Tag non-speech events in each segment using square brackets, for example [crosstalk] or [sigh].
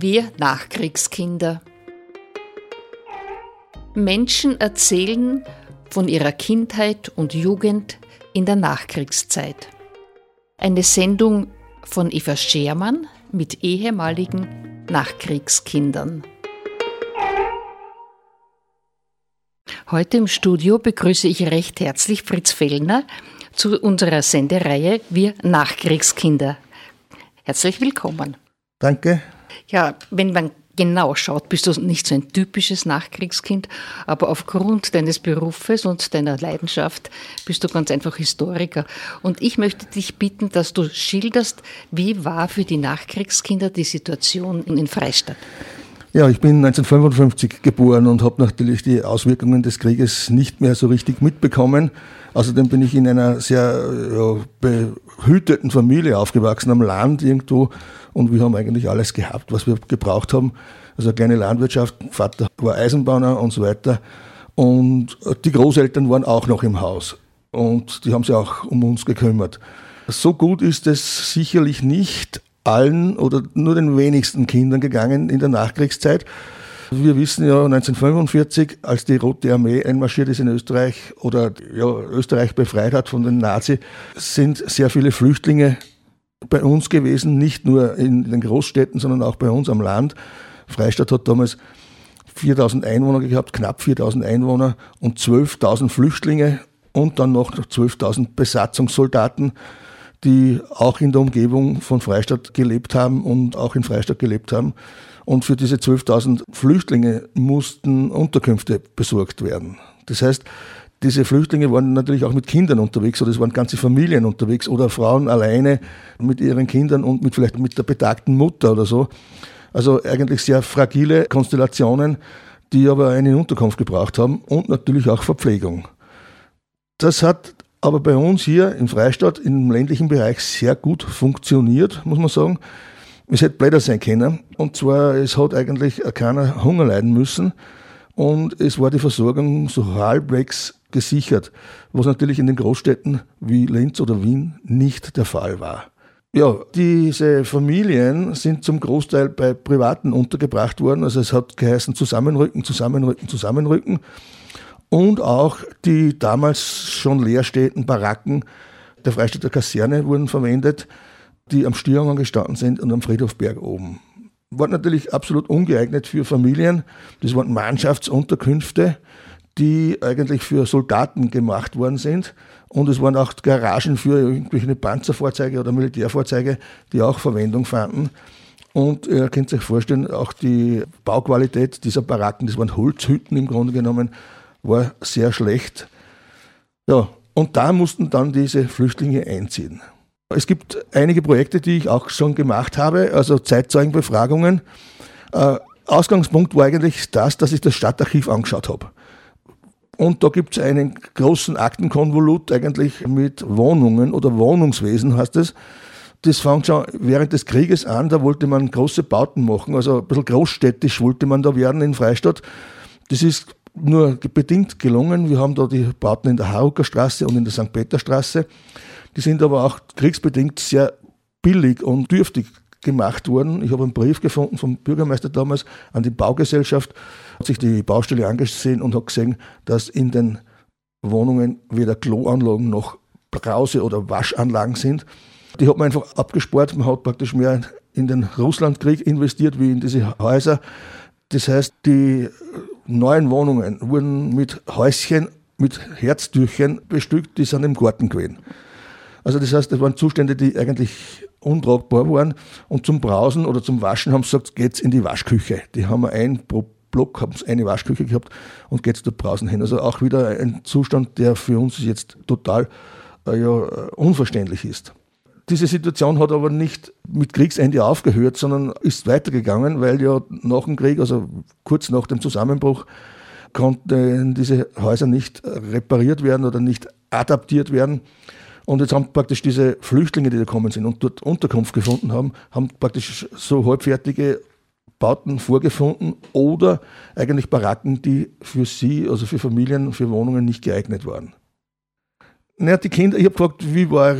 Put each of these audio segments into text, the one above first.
Wir Nachkriegskinder. Menschen erzählen von ihrer Kindheit und Jugend in der Nachkriegszeit. Eine Sendung von Eva Schermann mit ehemaligen Nachkriegskindern. Heute im Studio begrüße ich recht herzlich Fritz Fellner zu unserer Sendereihe Wir Nachkriegskinder. Herzlich willkommen. Danke. Ja, wenn man genau schaut, bist du nicht so ein typisches Nachkriegskind, aber aufgrund deines Berufes und deiner Leidenschaft bist du ganz einfach Historiker. Und ich möchte dich bitten, dass du schilderst, wie war für die Nachkriegskinder die Situation in Freistadt? Ja, ich bin 1955 geboren und habe natürlich die Auswirkungen des Krieges nicht mehr so richtig mitbekommen. Außerdem bin ich in einer sehr ja, behüteten Familie aufgewachsen am Land irgendwo und wir haben eigentlich alles gehabt, was wir gebraucht haben. Also eine kleine Landwirtschaft, Vater war Eisenbahner und so weiter. Und die Großeltern waren auch noch im Haus und die haben sich auch um uns gekümmert. So gut ist es sicherlich nicht allen oder nur den wenigsten Kindern gegangen in der Nachkriegszeit. Wir wissen ja 1945, als die Rote Armee einmarschiert ist in Österreich oder ja, Österreich befreit hat von den Nazis, sind sehr viele Flüchtlinge bei uns gewesen, nicht nur in den Großstädten, sondern auch bei uns am Land. Freistadt hat damals 4000 Einwohner gehabt, knapp 4000 Einwohner und 12.000 Flüchtlinge und dann noch 12.000 Besatzungssoldaten, die auch in der Umgebung von Freistadt gelebt haben und auch in Freistadt gelebt haben. Und für diese 12.000 Flüchtlinge mussten Unterkünfte besorgt werden. Das heißt, diese Flüchtlinge waren natürlich auch mit Kindern unterwegs oder es waren ganze Familien unterwegs oder Frauen alleine mit ihren Kindern und mit vielleicht mit der betagten Mutter oder so. Also eigentlich sehr fragile Konstellationen, die aber eine Unterkunft gebraucht haben und natürlich auch Verpflegung. Das hat aber bei uns hier in Freistadt im ländlichen Bereich sehr gut funktioniert, muss man sagen. Es hätte blätter sein können. Und zwar, es hat eigentlich keiner Hunger leiden müssen. Und es war die Versorgung so halbwegs gesichert, was natürlich in den Großstädten wie Linz oder Wien nicht der Fall war. Ja, diese Familien sind zum Großteil bei Privaten untergebracht worden. Also es hat geheißen Zusammenrücken, Zusammenrücken, Zusammenrücken. Und auch die damals schon leerstehenden Baracken der Freistädter Kaserne wurden verwendet die am Stierhang gestanden sind und am Friedhofberg oben. War natürlich absolut ungeeignet für Familien. Das waren Mannschaftsunterkünfte, die eigentlich für Soldaten gemacht worden sind. Und es waren auch Garagen für irgendwelche Panzerfahrzeuge oder Militärfahrzeuge, die auch Verwendung fanden. Und ihr könnt euch vorstellen, auch die Bauqualität dieser Baracken, das waren Holzhütten im Grunde genommen, war sehr schlecht. Ja, und da mussten dann diese Flüchtlinge einziehen. Es gibt einige Projekte, die ich auch schon gemacht habe, also Zeitzeugenbefragungen. Äh, Ausgangspunkt war eigentlich das, dass ich das Stadtarchiv angeschaut habe. Und da gibt es einen großen Aktenkonvolut eigentlich mit Wohnungen oder Wohnungswesen heißt es. Das fängt schon während des Krieges an, da wollte man große Bauten machen, also ein bisschen großstädtisch wollte man da werden in Freistadt. Das ist nur bedingt gelungen. Wir haben da die Bauten in der Harucker Straße und in der St. Peter Straße. Die sind aber auch kriegsbedingt sehr billig und dürftig gemacht worden. Ich habe einen Brief gefunden vom Bürgermeister damals an die Baugesellschaft, hat sich die Baustelle angesehen und hat gesehen, dass in den Wohnungen weder Kloanlagen noch Brause- oder Waschanlagen sind. Die hat man einfach abgespart. Man hat praktisch mehr in den Russlandkrieg investiert wie in diese Häuser. Das heißt, die neuen Wohnungen wurden mit Häuschen, mit Herztürchen bestückt, die sind im Garten gewesen. Also das heißt, das waren Zustände, die eigentlich untragbar waren. Und zum Brausen oder zum Waschen haben sie gesagt, geht's in die Waschküche. Die haben wir ein pro Block haben sie eine Waschküche gehabt und geht's dort brausen hin. Also auch wieder ein Zustand, der für uns jetzt total äh, ja, unverständlich ist. Diese Situation hat aber nicht mit Kriegsende aufgehört, sondern ist weitergegangen, weil ja nach dem Krieg, also kurz nach dem Zusammenbruch, konnten diese Häuser nicht repariert werden oder nicht adaptiert werden. Und jetzt haben praktisch diese Flüchtlinge, die da gekommen sind und dort Unterkunft gefunden haben, haben praktisch so halbfertige Bauten vorgefunden oder eigentlich Baracken, die für sie, also für Familien, für Wohnungen nicht geeignet waren. Naja, die Kinder, ich habe gefragt, wie war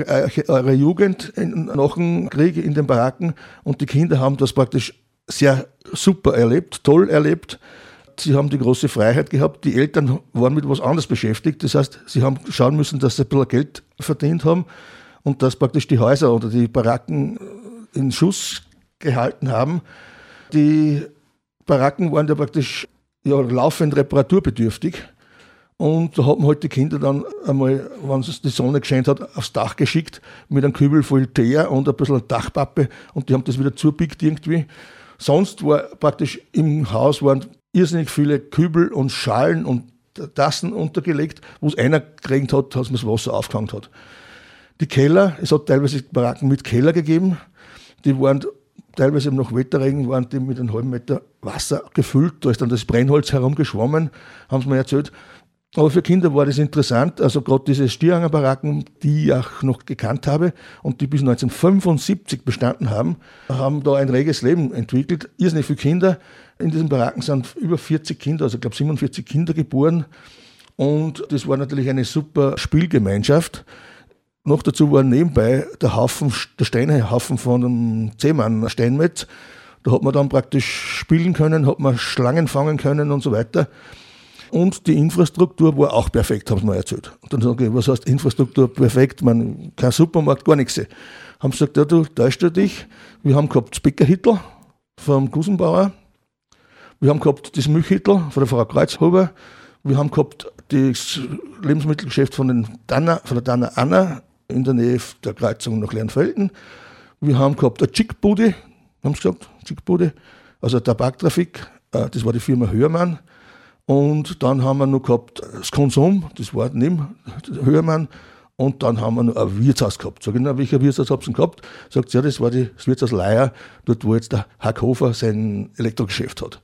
eure Jugend nach dem Krieg in den Baracken und die Kinder haben das praktisch sehr super erlebt, toll erlebt. Sie haben die große Freiheit gehabt. Die Eltern waren mit was anderes beschäftigt. Das heißt, sie haben schauen müssen, dass sie ein bisschen Geld verdient haben und dass praktisch die Häuser oder die Baracken in Schuss gehalten haben. Die Baracken waren ja praktisch ja, laufend reparaturbedürftig. Und da hat man halt die Kinder dann einmal, wenn es die Sonne gescheint hat, aufs Dach geschickt mit einem Kübel voll Teer und ein bisschen Dachpappe und die haben das wieder zubickt irgendwie. Sonst war praktisch im Haus waren irrsinnig viele Kübel und Schalen und Tassen untergelegt, wo es einer gekriegt hat, dass man das Wasser aufgehangen hat. Die Keller, es hat teilweise Baracken mit Keller gegeben, die waren teilweise noch Wetterregen, waren die mit einem halben Meter Wasser gefüllt, da ist dann das Brennholz herumgeschwommen, haben sie mir erzählt. Aber für Kinder war das interessant, also gerade diese Stierhanger-Baracken, die ich auch noch gekannt habe und die bis 1975 bestanden haben, haben da ein reges Leben entwickelt. Irrsinnig viele Kinder. In diesen Baracken sind über 40 Kinder, also ich glaube 47 Kinder geboren. Und das war natürlich eine super Spielgemeinschaft. Noch dazu war nebenbei der Haufen, der Steinhaufen von dem Zehmann Steinmetz. Da hat man dann praktisch spielen können, hat man Schlangen fangen können und so weiter. Und die Infrastruktur war auch perfekt, haben sie mir erzählt. Und dann sage ich, was heißt Infrastruktur perfekt? Man, kein Supermarkt, gar nichts. Haben sie gesagt, ja, du täuschst dich. Wir haben gehabt das Bäckerhittel vom Gusenbauer. Wir haben gehabt das Milchhittel von der Frau Kreuzhuber. Wir haben gehabt das Lebensmittelgeschäft von, den Danner, von der Danner Anna in der Nähe der Kreuzung nach Lernfelden. Wir haben gehabt eine Chickbude, haben sie gesagt, Chickbude, also Tabaktrafik, äh, das war die Firma Hörmann. Und dann haben wir noch gehabt das Konsum, das war neben Hörmann. Und dann haben wir noch ein Wirtshaus gehabt. Sag ich, na, welcher Wirtshaus habt ihr gehabt? Sagt ja, das war das Wirtshaus Leier, dort wo jetzt der Hackhofer sein Elektrogeschäft hat.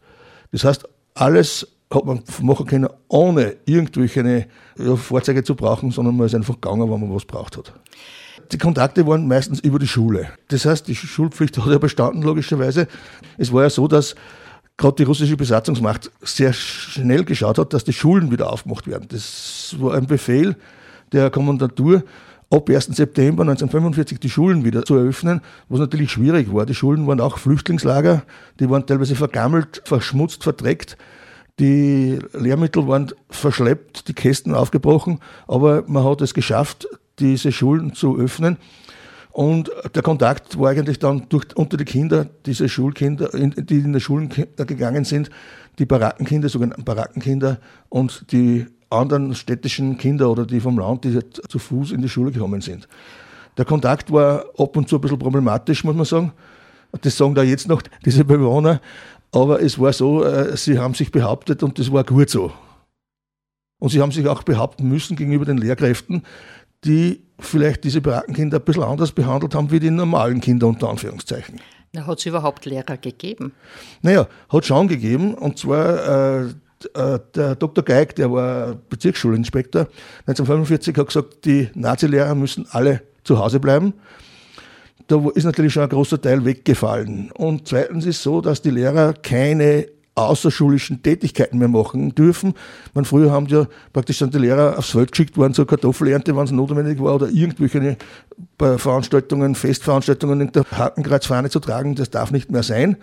Das heißt, alles hat man machen können, ohne irgendwelche ja, Fahrzeuge zu brauchen, sondern man ist einfach gegangen, wenn man was braucht hat. Die Kontakte waren meistens über die Schule. Das heißt, die Schulpflicht [laughs] hat ja bestanden, logischerweise. Es war ja so, dass gerade die russische Besatzungsmacht sehr schnell geschaut hat, dass die Schulen wieder aufgemacht werden. Das war ein Befehl der Kommandantur, ab 1. September 1945 die Schulen wieder zu eröffnen, was natürlich schwierig war. Die Schulen waren auch Flüchtlingslager, die waren teilweise vergammelt, verschmutzt, verdreckt. Die Lehrmittel waren verschleppt, die Kästen aufgebrochen, aber man hat es geschafft, diese Schulen zu öffnen. Und der Kontakt war eigentlich dann durch, unter die Kinder, diese Schulkinder, die in die Schulen gegangen sind, die Barackenkinder, sogenannten Barackenkinder und die anderen städtischen Kinder oder die vom Land, die zu Fuß in die Schule gekommen sind. Der Kontakt war ab und zu ein bisschen problematisch, muss man sagen. Das sagen da jetzt noch diese Bewohner. Aber es war so, äh, sie haben sich behauptet und das war gut so. Und sie haben sich auch behaupten müssen gegenüber den Lehrkräften, die vielleicht diese Barakenkinder ein bisschen anders behandelt haben wie die normalen Kinder unter Anführungszeichen. Hat es überhaupt Lehrer gegeben? Naja, hat schon gegeben. Und zwar äh, der Dr. Geig, der war Bezirksschulinspektor, 1945 hat gesagt, die Nazi-Lehrer müssen alle zu Hause bleiben. Da ist natürlich schon ein großer Teil weggefallen. Und zweitens ist so, dass die Lehrer keine außerschulischen Tätigkeiten mehr machen dürfen. Man, früher haben ja praktisch dann die Lehrer aufs Feld geschickt worden zur Kartoffelernte, wenn es notwendig war, oder irgendwelche Veranstaltungen, Festveranstaltungen in der Hakenkreuzfahne zu tragen. Das darf nicht mehr sein.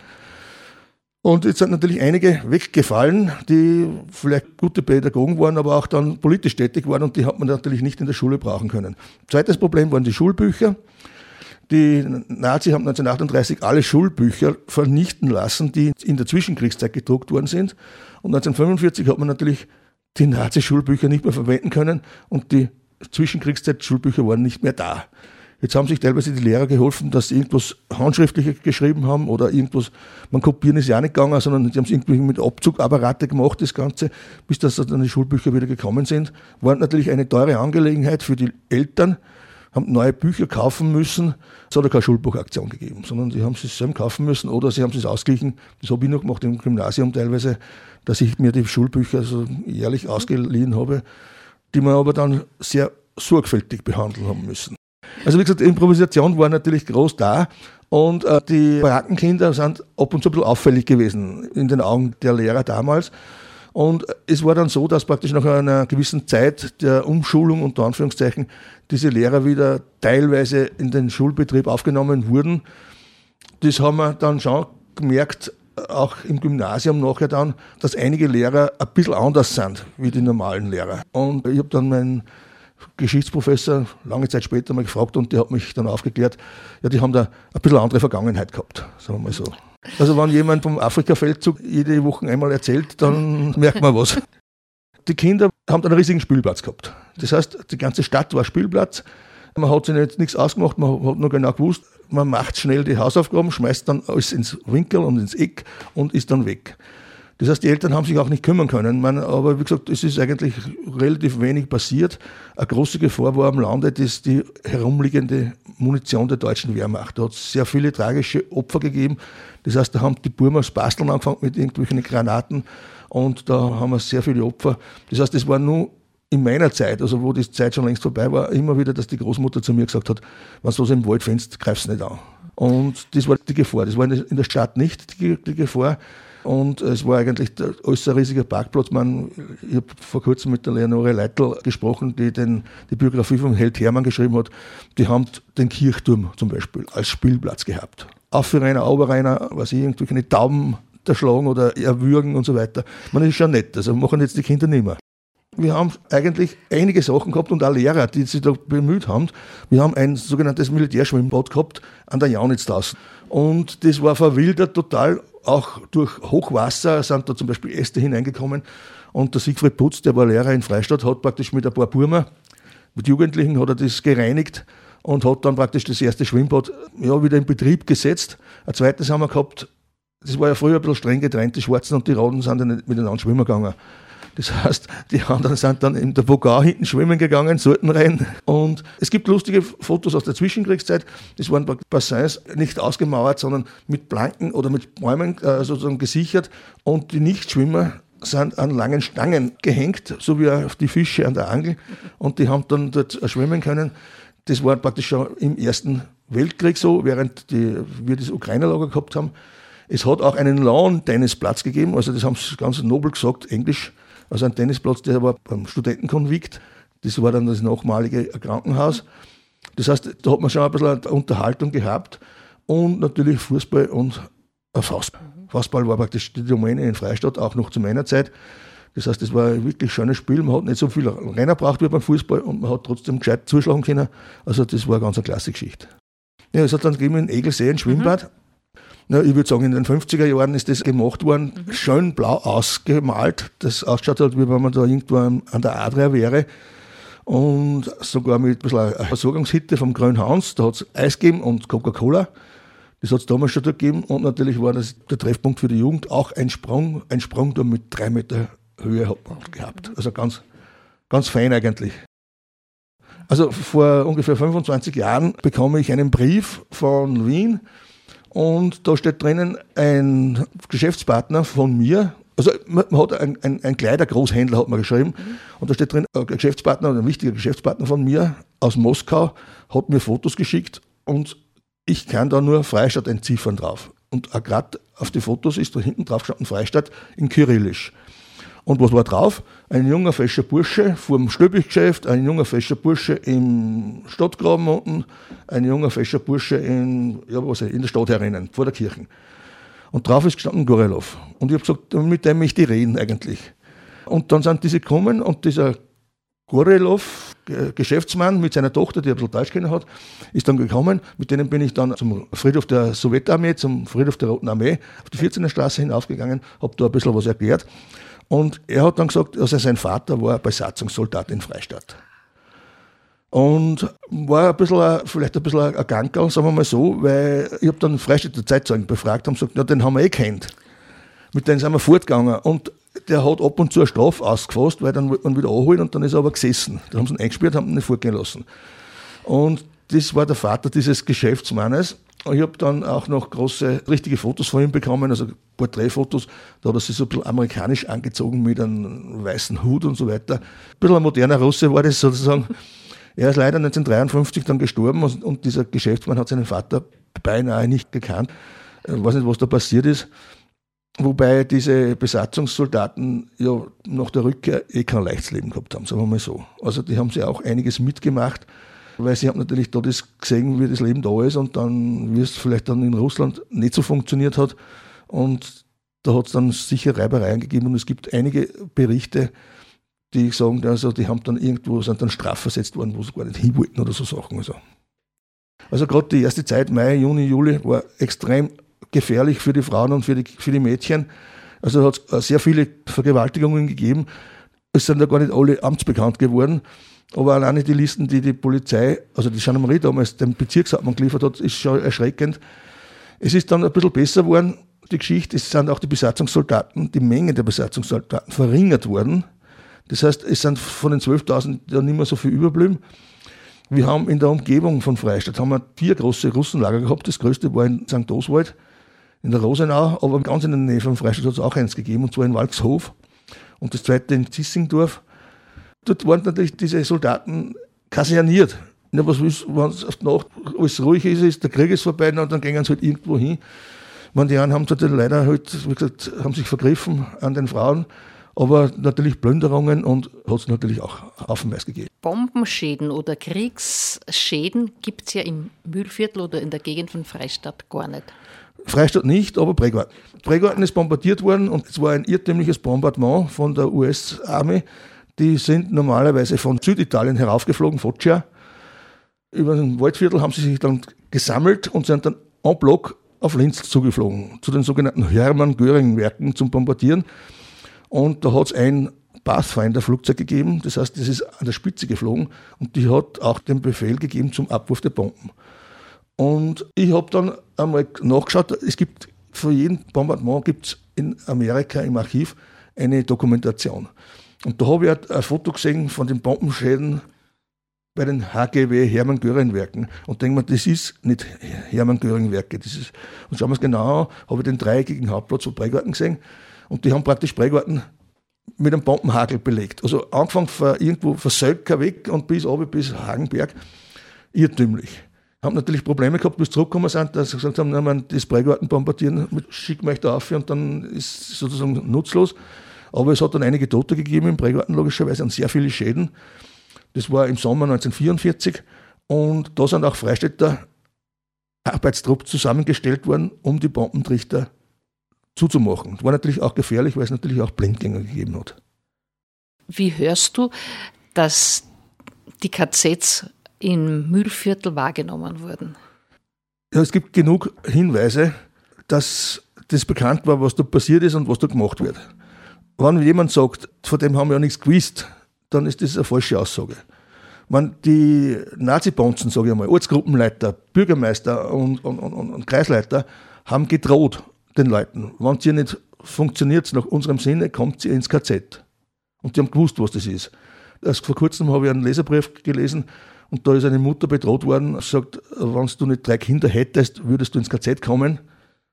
Und jetzt sind natürlich einige weggefallen, die vielleicht gute Pädagogen waren, aber auch dann politisch tätig waren und die hat man natürlich nicht in der Schule brauchen können. Zweites Problem waren die Schulbücher. Die Nazis haben 1938 alle Schulbücher vernichten lassen, die in der Zwischenkriegszeit gedruckt worden sind. Und 1945 hat man natürlich die Nazi-Schulbücher nicht mehr verwenden können und die Zwischenkriegszeit-Schulbücher waren nicht mehr da. Jetzt haben sich teilweise die Lehrer geholfen, dass sie irgendwas handschriftlich geschrieben haben oder irgendwas, man kopieren ist ja nicht gegangen, sondern sie haben es irgendwie mit Abzugapparate gemacht, das Ganze, bis das dann die Schulbücher wieder gekommen sind. War natürlich eine teure Angelegenheit für die Eltern, haben neue Bücher kaufen müssen. Es hat ja keine Schulbuchaktion gegeben, sondern sie haben es selber kaufen müssen oder sie haben es ausgeglichen. Das habe ich noch gemacht im Gymnasium teilweise, dass ich mir die Schulbücher so jährlich ausgeliehen habe, die man aber dann sehr sorgfältig behandeln haben müssen. Also wie gesagt, Improvisation war natürlich groß da und äh, die Barackenkinder sind ab und zu ein bisschen auffällig gewesen in den Augen der Lehrer damals. Und es war dann so, dass praktisch nach einer gewissen Zeit der Umschulung unter Anführungszeichen diese Lehrer wieder teilweise in den Schulbetrieb aufgenommen wurden. Das haben wir dann schon gemerkt, auch im Gymnasium nachher dann, dass einige Lehrer ein bisschen anders sind wie die normalen Lehrer. Und ich habe dann meinen Geschichtsprofessor lange Zeit später mal gefragt und der hat mich dann aufgeklärt, ja, die haben da ein bisschen andere Vergangenheit gehabt, sagen wir mal so. Also wenn jemand vom Afrika-Feldzug jede Woche einmal erzählt, dann [laughs] merkt man was. Die Kinder haben einen riesigen Spielplatz gehabt. Das heißt, die ganze Stadt war Spielplatz. Man hat sich jetzt nichts ausgemacht, man hat nur genau gewusst, man macht schnell die Hausaufgaben, schmeißt dann alles ins Winkel und ins Eck und ist dann weg. Das heißt, die Eltern haben sich auch nicht kümmern können. Man, aber wie gesagt, es ist eigentlich relativ wenig passiert. Eine große Gefahr war am Lande das die herumliegende Munition der deutschen Wehrmacht. Da hat es sehr viele tragische Opfer gegeben. Das heißt, da haben die Burma Basteln angefangen mit irgendwelchen Granaten und da haben wir sehr viele Opfer. Das heißt, das war nur in meiner Zeit, also wo die Zeit schon längst vorbei war, immer wieder, dass die Großmutter zu mir gesagt hat, wenn du so im Wald findest, greifst nicht an. Und das war die Gefahr. Das war in der Stadt nicht die Gefahr. Und es war eigentlich alles ein riesiger Parkplatz. Man, ich habe vor kurzem mit der Leonore Leitl gesprochen, die den, die Biografie von Held Hermann geschrieben hat. Die haben den Kirchturm zum Beispiel als Spielplatz gehabt. Aufreiner, Oberreiner, was ich, irgendwelche Tauben erschlagen oder erwürgen und so weiter. Man ist schon nett. Also machen jetzt die Kinder nicht mehr. Wir haben eigentlich einige Sachen gehabt und auch Lehrer, die sich da bemüht haben. Wir haben ein sogenanntes Militärschwimmbad gehabt an der Jaunitzstraße. Und das war verwildert total, auch durch Hochwasser sind da zum Beispiel Äste hineingekommen. Und der Siegfried Putz, der war Lehrer in Freistadt, hat praktisch mit ein paar Burmer, mit Jugendlichen hat er das gereinigt und hat dann praktisch das erste Schwimmbad ja, wieder in Betrieb gesetzt. Ein zweites haben wir gehabt, das war ja früher ein bisschen streng getrennt, die Schwarzen und die Roten sind ja nicht miteinander schwimmen gegangen. Das heißt, die anderen sind dann in der Vogau hinten schwimmen gegangen, sollten rein. Und es gibt lustige Fotos aus der Zwischenkriegszeit. Das waren Bassins nicht ausgemauert, sondern mit Planken oder mit Bäumen äh, sozusagen gesichert. Und die Nichtschwimmer sind an langen Stangen gehängt, so wie auf die Fische an der Angel. Und die haben dann dort schwimmen können. Das war praktisch schon im Ersten Weltkrieg so, während die, wir das Ukraine-Lager gehabt haben. Es hat auch einen Lawn-Tennisplatz gegeben, also das haben sie ganz nobel gesagt, Englisch. Also ein Tennisplatz, der war beim Studentenkonvikt. Das war dann das nachmalige Krankenhaus. Das heißt, da hat man schon ein bisschen eine Unterhaltung gehabt und natürlich Fußball und Faustball. Faustball war praktisch die Domäne in Freistadt, auch noch zu meiner Zeit. Das heißt, es war ein wirklich schönes Spiel. Man hat nicht so viel Renner braucht wie beim Fußball und man hat trotzdem gescheit zuschlagen können. Also das war eine ganz eine klasse Geschichte. Ja, es hat dann gegeben in Egelsee ein Schwimmbad. Mhm. Ja, ich würde sagen, in den 50er Jahren ist das gemacht worden, mhm. schön blau ausgemalt, das ausschaut hat, wie wenn man da irgendwo an der Adria wäre. Und sogar mit ein bisschen Versorgungshitte vom Grünen Hans, da hat es Eis gegeben und Coca-Cola. Das hat es damals schon da gegeben. Und natürlich war das der Treffpunkt für die Jugend auch ein Sprung, ein Sprung da mit drei Meter Höhe hat man gehabt. Also ganz, ganz fein eigentlich. Also vor ungefähr 25 Jahren bekomme ich einen Brief von Wien, und da steht drinnen ein Geschäftspartner von mir, also man, hat ein, ein, ein Kleidergroßhändler hat man geschrieben mhm. und da steht drin, ein Geschäftspartner, ein wichtiger Geschäftspartner von mir aus Moskau hat mir Fotos geschickt und ich kann da nur Freistadt entziffern drauf. Und gerade auf die Fotos ist da hinten drauf gestanden Freistadt in Kyrillisch. Und was war drauf? Ein junger, fescher Bursche vor dem Stöbiggeschäft, ein junger, fescher Bursche im Stadtgraben unten, ein junger, fescher Bursche in, ja, was in der Stadt herinnen, vor der Kirche. Und drauf ist gestanden Gorelov. Und ich habe gesagt, mit dem möchte ich reden eigentlich. Und dann sind diese gekommen und dieser Gorelov, Geschäftsmann mit seiner Tochter, die ein bisschen Deutsch kennen hat, ist dann gekommen. Mit denen bin ich dann zum Friedhof der Sowjetarmee, zum Friedhof der Roten Armee auf die 14er Straße hinaufgegangen, habe da ein bisschen was erklärt. Und er hat dann gesagt, also sein Vater war Besatzungssoldat in Freistadt. Und war ein bisschen, vielleicht ein bisschen ein Gankerl, sagen wir mal so, weil ich habe dann Freistädter Zeitzeugen befragt und gesagt, ja, den haben wir eh kennt. Mit denen sind wir fortgegangen. Und der hat ab und zu eine Strafe ausgefasst, weil dann wollte man wieder anholen und dann ist er aber gesessen. Da haben sie ihn eingesperrt, haben ihn nicht fortgehen lassen. Und das war der Vater dieses Geschäftsmannes. Ich habe dann auch noch große, richtige Fotos von ihm bekommen, also Porträtfotos. Da hat er sich so ein bisschen amerikanisch angezogen mit einem weißen Hut und so weiter. Ein bisschen ein moderner Russe war das sozusagen. Er ist leider 1953 dann gestorben und dieser Geschäftsmann hat seinen Vater beinahe nicht gekannt. Ich weiß nicht, was da passiert ist. Wobei diese Besatzungssoldaten ja nach der Rückkehr eh kein leichtes Leben gehabt haben, sagen wir mal so. Also die haben sie auch einiges mitgemacht weil sie haben natürlich da gesehen, wie das Leben da ist und dann, wie es vielleicht dann in Russland nicht so funktioniert hat. Und da hat es dann sicher Reibereien gegeben und es gibt einige Berichte, die sagen, also die haben dann irgendwo, sind dann strafversetzt worden, wo sie gar nicht hin wollten oder so Sachen. Also, also gerade die erste Zeit, Mai, Juni, Juli, war extrem gefährlich für die Frauen und für die, für die Mädchen. Also hat es sehr viele Vergewaltigungen gegeben. Es sind ja gar nicht alle amtsbekannt geworden. Aber alleine die Listen, die die Polizei, also die Gendarmerie damals dem Bezirkshauptmann geliefert hat, ist schon erschreckend. Es ist dann ein bisschen besser geworden, die Geschichte. Es sind auch die Besatzungssoldaten, die Menge der Besatzungssoldaten verringert worden. Das heißt, es sind von den 12.000 ja nicht mehr so viel überblieben. Wir haben in der Umgebung von Freistadt haben wir vier große Russenlager gehabt. Das größte war in St. Oswald, in der Rosenau, aber ganz in der Nähe von Freistadt hat es auch eins gegeben, und zwar in Walkshof. Und das zweite in Zissingdorf. Dort waren natürlich diese Soldaten kaserniert. Ja, was ist, wenn es auf die Nacht alles ruhig ist, ist, der Krieg ist vorbei und dann gehen sie halt irgendwo hin. Man, die einen haben dort leider halt, wie gesagt, haben sich vergriffen an den Frauen, aber natürlich Plünderungen und hat es natürlich auch haufenweise gegeben. Bombenschäden oder Kriegsschäden gibt es ja im Mühlviertel oder in der Gegend von Freistadt gar nicht. Freistadt nicht, aber Prägarten. Prägarten ist bombardiert worden und es war ein irrtümliches Bombardement von der US-Armee. Die sind normalerweise von Süditalien heraufgeflogen, Foggia. Über den Waldviertel haben sie sich dann gesammelt und sind dann en bloc auf Linz zugeflogen, zu den sogenannten Hermann-Göring-Werken zum Bombardieren. Und da hat es ein Pathfinder-Flugzeug gegeben, das heißt, das ist an der Spitze geflogen und die hat auch den Befehl gegeben zum Abwurf der Bomben. Und ich habe dann einmal nachgeschaut, es gibt für jeden Bombardement gibt in Amerika im Archiv eine Dokumentation. Und da habe ich ein Foto gesehen von den Bombenschäden bei den HGW Hermann Göring Werken und denke mir, das ist nicht Hermann Göring Werke. Das ist, und schauen wir es genau an, habe ich den dreieckigen Hauptplatz von Prägarten gesehen und die haben praktisch Prägarten mit einem Bombenhagel belegt. Also angefangen von irgendwo von Sölker weg und bis oben bis Hagenberg. Irrtümlich. Haben natürlich Probleme gehabt, bis zurückgekommen sind, dass sie gesagt haben, man, das Prägarten bombardieren, schicken wir euch da auf und dann ist es sozusagen nutzlos. Aber es hat dann einige Tote gegeben im Prägarten, logischerweise, und sehr viele Schäden. Das war im Sommer 1944 und da sind auch Freistädter Arbeitstrupp zusammengestellt worden, um die Bombentrichter zuzumachen. Das war natürlich auch gefährlich, weil es natürlich auch Blindgänger gegeben hat. Wie hörst du, dass die KZs im Mühlviertel wahrgenommen wurden? Ja, es gibt genug Hinweise, dass das bekannt war, was da passiert ist und was da gemacht wird. Wenn jemand sagt, von dem haben wir ja nichts gewusst, dann ist das eine falsche Aussage. Man, die Nazi-Bonzen, sage ich einmal, Ortsgruppenleiter, Bürgermeister und, und, und, und Kreisleiter haben gedroht den Leuten, wenn es ihr nicht funktioniert nach unserem Sinne, kommt ihr ins KZ. Und die haben gewusst, was das ist. Erst vor kurzem habe ich einen Leserbrief gelesen und da ist eine Mutter bedroht worden, sagt, wenn du nicht drei Kinder hättest, würdest du ins KZ kommen.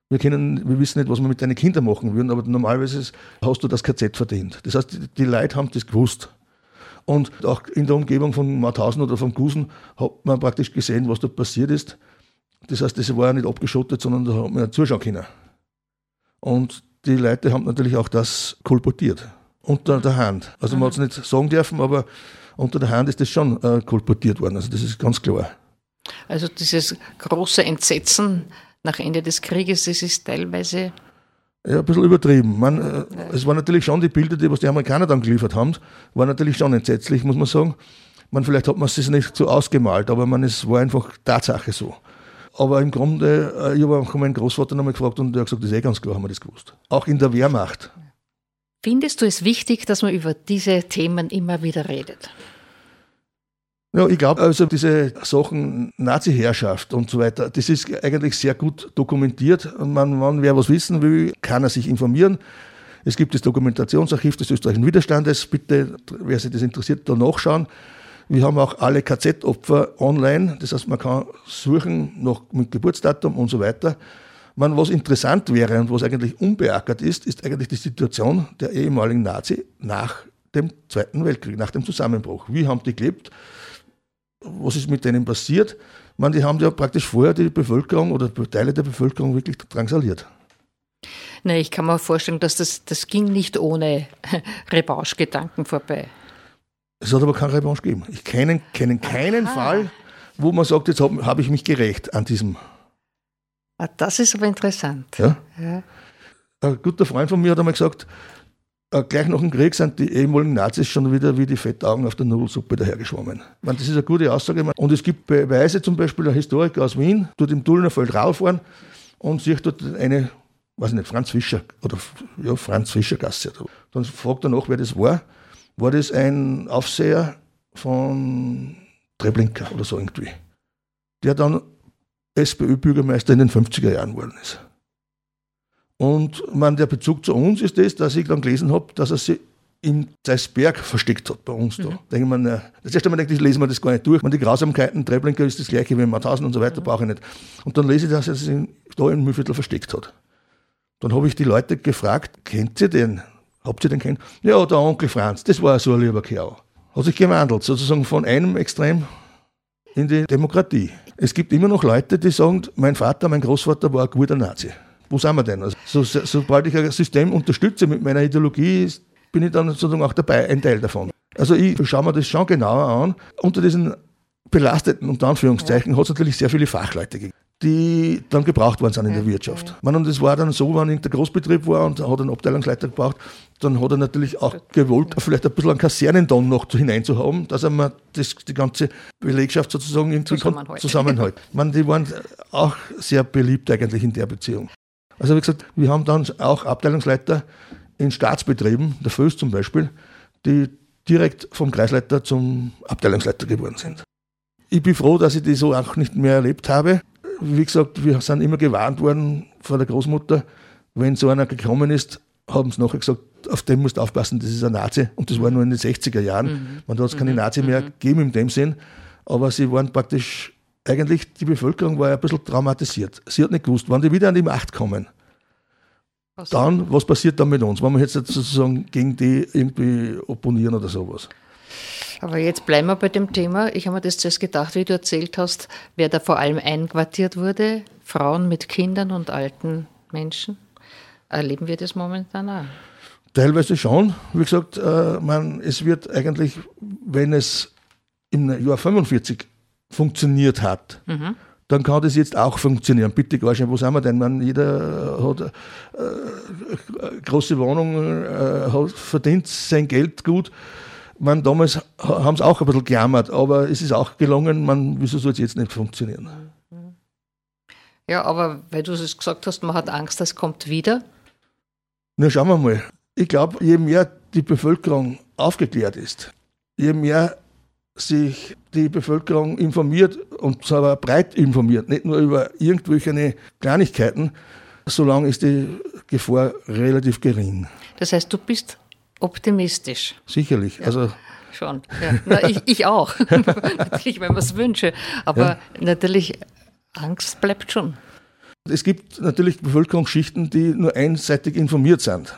Wir, können, wir wissen nicht, was wir mit deinen Kindern machen würden, aber normalerweise hast du das KZ verdient. Das heißt, die, die Leute haben das gewusst. Und auch in der Umgebung von Mauthausen oder von Gusen hat man praktisch gesehen, was dort passiert ist. Das heißt, das war ja nicht abgeschottet, sondern da hat man ja zuschauen können. Und die Leute haben natürlich auch das kolportiert. Unter der Hand. Also man hat es nicht sagen dürfen, aber unter der Hand ist das schon äh, kolportiert worden. Also das ist ganz klar. Also dieses große Entsetzen nach Ende des Krieges, das ist teilweise ja, ein bisschen übertrieben. Man, äh, es waren natürlich schon die Bilder, die was die Amerikaner dann geliefert haben, waren natürlich schon entsetzlich, muss man sagen. Man, vielleicht hat man es nicht so ausgemalt, aber man, es war einfach Tatsache so. Aber im Grunde, äh, ich habe auch meinen Großvater nochmal gefragt und der hat gesagt, das ist eh ganz klar, haben wir das gewusst. Auch in der Wehrmacht. Findest du es wichtig, dass man über diese Themen immer wieder redet? Ja, ich glaube, also diese Sachen Nazi-Herrschaft und so weiter, das ist eigentlich sehr gut dokumentiert. Man, man, wer was wissen will, kann er sich informieren. Es gibt das Dokumentationsarchiv des österreichischen Widerstandes. Bitte, wer sich das interessiert, da nachschauen. Wir haben auch alle KZ-Opfer online. Das heißt, man kann suchen nach, mit Geburtsdatum und so weiter. Man, was interessant wäre und was eigentlich unbeackert ist, ist eigentlich die Situation der ehemaligen Nazi nach dem Zweiten Weltkrieg, nach dem Zusammenbruch. Wie haben die gelebt? Was ist mit denen passiert? Ich meine, die haben ja praktisch vorher die Bevölkerung oder Teile der Bevölkerung wirklich drangsaliert. Na, ich kann mir vorstellen, dass das, das ging nicht ohne [laughs] Revanche-Gedanken vorbei. Es hat aber keine Revanche gegeben. Ich kenne, kenne keinen Aha. Fall, wo man sagt, jetzt habe hab ich mich gerecht an diesem. Ah, das ist aber interessant. Ja? ja. Ein guter Freund von mir hat einmal gesagt, äh, gleich nach dem Krieg sind die ehemaligen Nazis schon wieder wie die Fettaugen auf der Nudelsuppe dahergeschwommen. Meine, das ist eine gute Aussage. Und es gibt Beweise, zum Beispiel ein Historiker aus Wien, tut im Tullnerfeld rauffahren und sieht dort eine, weiß ich nicht, Franz Fischer oder ja, Franz Fischer Gasse. Dann fragt er nach, wer das war. War das ein Aufseher von Treblinka oder so irgendwie, der dann SPÖ-Bürgermeister in den 50er Jahren geworden ist. Und man, der Bezug zu uns ist das, dass ich dann gelesen habe, dass er sich in Zeisberg versteckt hat bei uns da. Mhm. Denke man, das erste Mal denke ich, lesen wir das gar nicht durch. Man, die Grausamkeiten, Treblinka ist das gleiche wie in Mauthausen und so weiter, mhm. brauche ich nicht. Und dann lese ich, dass er sich da im Mühlviertel versteckt hat. Dann habe ich die Leute gefragt, kennt ihr den? Habt ihr den kennt? Ja, der Onkel Franz, das war so ein lieber Kerl. Hat sich gewandelt, sozusagen von einem Extrem in die Demokratie. Es gibt immer noch Leute, die sagen, mein Vater, mein Großvater war ein guter Nazi. Wo sind wir denn? Also, so, sobald ich ein System unterstütze mit meiner Ideologie, bin ich dann sozusagen auch dabei, ein Teil davon. Also ich schaue mir das schon genauer an. Unter diesen belasteten, unter Anführungszeichen, hat es natürlich sehr viele Fachleute gegeben die dann gebraucht worden sind in der Wirtschaft. Man, und es war dann so, wenn irgendein Großbetrieb war und hat einen Abteilungsleiter gebraucht, dann hat er natürlich auch gewollt, vielleicht ein bisschen einen Kasernenton noch hineinzuhaben, dass er mal das, die ganze Belegschaft sozusagen irgendwie zusammenhält. zusammenhält. Man, die waren auch sehr beliebt eigentlich in der Beziehung. Also wie gesagt, wir haben dann auch Abteilungsleiter in Staatsbetrieben, der Föß zum Beispiel, die direkt vom Kreisleiter zum Abteilungsleiter geworden sind. Ich bin froh, dass ich die so auch nicht mehr erlebt habe wie gesagt, wir sind immer gewarnt worden von der Großmutter, wenn so einer gekommen ist, haben sie nachher gesagt, auf den musst du aufpassen, das ist ein Nazi. Und das war nur in den 60er Jahren. Mhm. Man hat es keine mhm. Nazi mehr mhm. gegeben in dem Sinn. Aber sie waren praktisch, eigentlich die Bevölkerung war ja ein bisschen traumatisiert. Sie hat nicht gewusst, wann die wieder an die Macht kommen. Was dann, was passiert dann mit uns, wenn wir jetzt sozusagen gegen die irgendwie opponieren oder sowas? Aber jetzt bleiben wir bei dem Thema. Ich habe mir das zuerst gedacht, wie du erzählt hast, wer da vor allem einquartiert wurde. Frauen mit Kindern und alten Menschen. Erleben wir das momentan auch? Teilweise schon. Wie gesagt, äh, man, es wird eigentlich, wenn es im Jahr 45 funktioniert hat, mhm. dann kann das jetzt auch funktionieren. Bitte nicht, wo sind wir denn? Man, jeder hat äh, große Wohnung, äh, hat, verdient sein Geld gut man, damals haben sie auch ein bisschen gejammert, aber es ist auch gelungen, man, wieso soll es jetzt nicht funktionieren? Ja, aber weil du es gesagt hast, man hat Angst, das kommt wieder. Na, schauen wir mal. Ich glaube, je mehr die Bevölkerung aufgeklärt ist, je mehr sich die Bevölkerung informiert und zwar breit informiert, nicht nur über irgendwelche Kleinigkeiten, solange ist die Gefahr relativ gering. Das heißt, du bist optimistisch. Sicherlich. Ja, also schon. Ja. Na, ich, ich auch. [laughs] natürlich, wenn man es wünsche. Aber ja. natürlich, Angst bleibt schon. Es gibt natürlich Bevölkerungsschichten, die nur einseitig informiert sind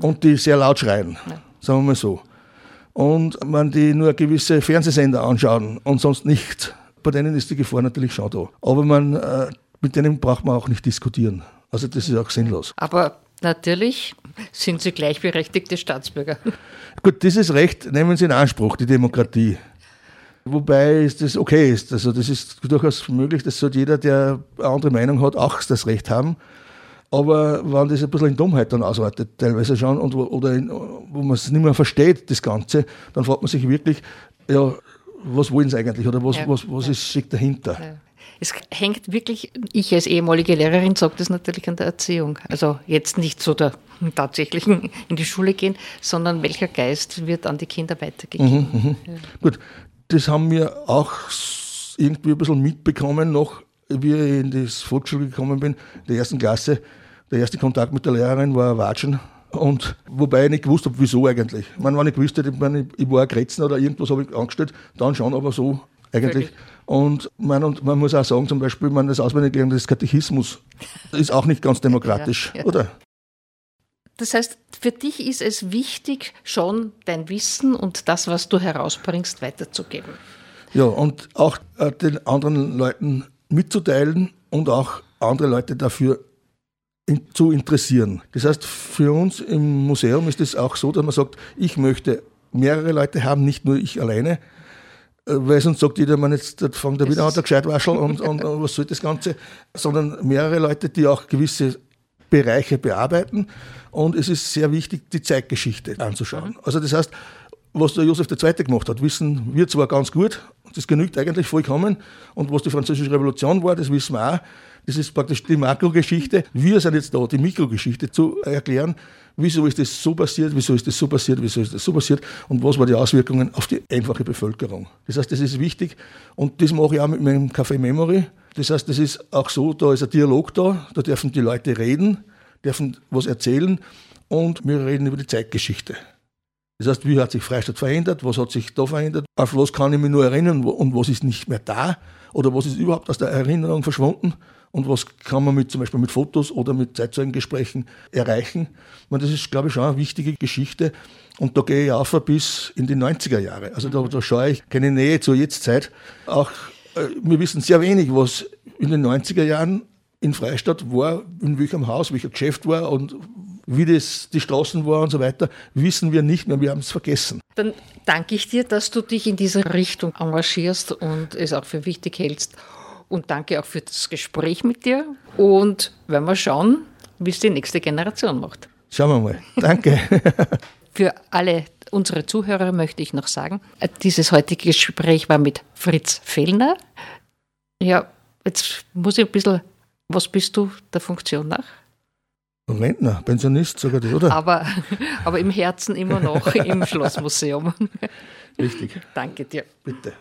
und die sehr laut schreien, sagen wir mal so. Und man die nur gewisse Fernsehsender anschauen und sonst nicht. Bei denen ist die Gefahr natürlich schon da. Aber man, äh, mit denen braucht man auch nicht diskutieren. Also das ist auch sinnlos. Aber Natürlich sind Sie gleichberechtigte Staatsbürger. Gut, dieses Recht nehmen Sie in Anspruch, die Demokratie. Wobei das okay ist. Also das ist durchaus möglich, dass so jeder, der eine andere Meinung hat, auch das Recht haben. Aber wenn das ein bisschen in Dummheit dann ausartet, teilweise schon, und, oder in, wo man es nicht mehr versteht, das Ganze, dann fragt man sich wirklich, ja, was wollen sie eigentlich oder was, ja. was, was ist, steckt dahinter? Ja. Es hängt wirklich, ich als ehemalige Lehrerin sage das natürlich an der Erziehung. Also jetzt nicht so der tatsächlichen in die Schule gehen, sondern welcher Geist wird an die Kinder weitergegeben. Mhm, mhm. Ja. Gut, das haben wir auch irgendwie ein bisschen mitbekommen, noch wie ich in die Volksschule gekommen bin, in der ersten Klasse. Der erste Kontakt mit der Lehrerin war Watschen. Und wobei ich nicht gewusst habe, wieso eigentlich. Ich meine, wenn ich gewusst hätte, ich, ich war Kretzen oder irgendwas habe ich angestellt, dann schon, aber so eigentlich. Wirklich? Und man, und man muss auch sagen, zum Beispiel, man das Auswendiglernen des Katechismus ist auch nicht ganz demokratisch, ja, ja. oder? Das heißt, für dich ist es wichtig, schon dein Wissen und das, was du herausbringst, weiterzugeben. Ja, und auch äh, den anderen Leuten mitzuteilen und auch andere Leute dafür in, zu interessieren. Das heißt, für uns im Museum ist es auch so, dass man sagt, ich möchte mehrere Leute haben, nicht nur ich alleine, äh, weil sonst sagt jeder, man jetzt fängt er wieder an, der Gescheitwaschel und, und, und was soll das Ganze, sondern mehrere Leute, die auch gewisse Bereiche bearbeiten und es ist sehr wichtig, die Zeitgeschichte anzuschauen. Mhm. Also das heißt, was der Josef II. gemacht hat, wissen wir zwar ganz gut, das genügt eigentlich vollkommen. Und was die Französische Revolution war, das wissen wir auch. Das ist praktisch die Makrogeschichte. Wir sind jetzt da, die Mikrogeschichte zu erklären. Wieso ist das so passiert? Wieso ist das so passiert? Wieso ist das so passiert? Und was waren die Auswirkungen auf die einfache Bevölkerung? Das heißt, das ist wichtig. Und das mache ich auch mit meinem Café Memory. Das heißt, das ist auch so, da ist ein Dialog da, da dürfen die Leute reden, dürfen was erzählen und wir reden über die Zeitgeschichte. Das heißt, wie hat sich Freistadt verändert? Was hat sich da verändert? Auf was kann ich mich nur erinnern und was ist nicht mehr da? Oder was ist überhaupt aus der Erinnerung verschwunden? Und was kann man mit, zum Beispiel mit Fotos oder mit Zeitzeugengesprächen erreichen? meine, das ist, glaube ich, schon eine wichtige Geschichte. Und da gehe ich auf bis in die 90er Jahre. Also da, da schaue ich keine Nähe zur Jetztzeit. Auch äh, wir wissen sehr wenig, was in den 90er Jahren in Freistadt war, in welchem Haus, welcher Geschäft war und wie das die Straßen war und so weiter, wissen wir nicht mehr, wir haben es vergessen. Dann danke ich dir, dass du dich in diese Richtung engagierst und es auch für wichtig hältst. Und danke auch für das Gespräch mit dir. Und werden wir schauen, wie es die nächste Generation macht. Schauen wir mal. Danke. [laughs] für alle unsere Zuhörer möchte ich noch sagen, dieses heutige Gespräch war mit Fritz Fellner. Ja, jetzt muss ich ein bisschen, was bist du der Funktion nach? Rentner, Pensionist, sogar das, oder? Aber, aber im Herzen immer noch im [laughs] Schlossmuseum. Richtig. Danke dir. Bitte.